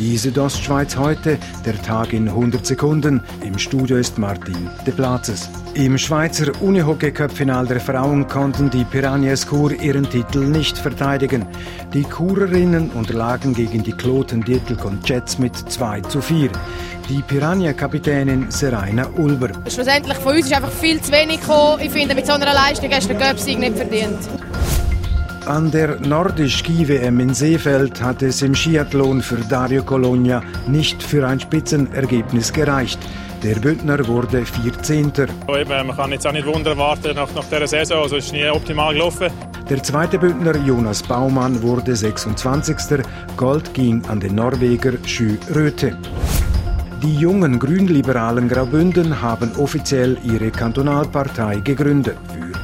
Die Südostschweiz heute, der Tag in 100 Sekunden. Im Studio ist Martin De Platzes. Im Schweizer Unihockey-Cup-Final der Frauen konnten die Piranhas Chur ihren Titel nicht verteidigen. Die Churerinnen unterlagen gegen die Kloten Dirtelkon Jets mit 2 zu 4. Die Piranha-Kapitänin Seraina Ulber. Schlussendlich von uns ist einfach viel zu wenig gekommen. Ich finde, mit so einer Leistung hast du den Göpsig nicht verdient. An der Nordisch-Ski-WM in Seefeld hat es im Skiathlon für Dario Colonia nicht für ein Spitzenergebnis gereicht. Der Bündner wurde 14. man kann jetzt auch nicht Wunder erwarten nach, nach dieser Saison. Also es ist nie optimal gelaufen. Der zweite Bündner Jonas Baumann wurde 26. Gold ging an den Norweger Schü Röthe. Die jungen grünliberalen Graubünden haben offiziell ihre Kantonalpartei gegründet.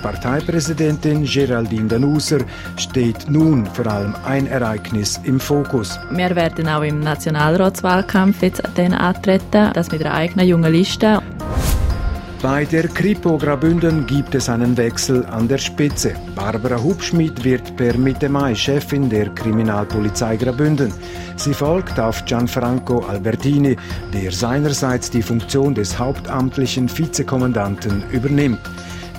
Parteipräsidentin Geraldine Danuser steht nun vor allem ein Ereignis im Fokus. Wir werden auch im Nationalratswahlkampf jetzt antreten, das mit einer eigenen jungen Liste. Bei der Kripo Grabünden gibt es einen Wechsel an der Spitze. Barbara Hubschmidt wird per Mitte Mai Chefin der Kriminalpolizei Grabünden. Sie folgt auf Gianfranco Albertini, der seinerseits die Funktion des hauptamtlichen Vizekommandanten übernimmt.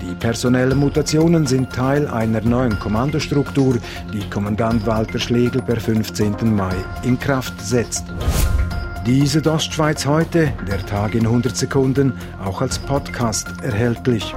Die personellen Mutationen sind Teil einer neuen Kommandostruktur, die Kommandant Walter Schlegel per 15. Mai in Kraft setzt. Diese Ostschweiz heute, der Tag in 100 Sekunden, auch als Podcast erhältlich.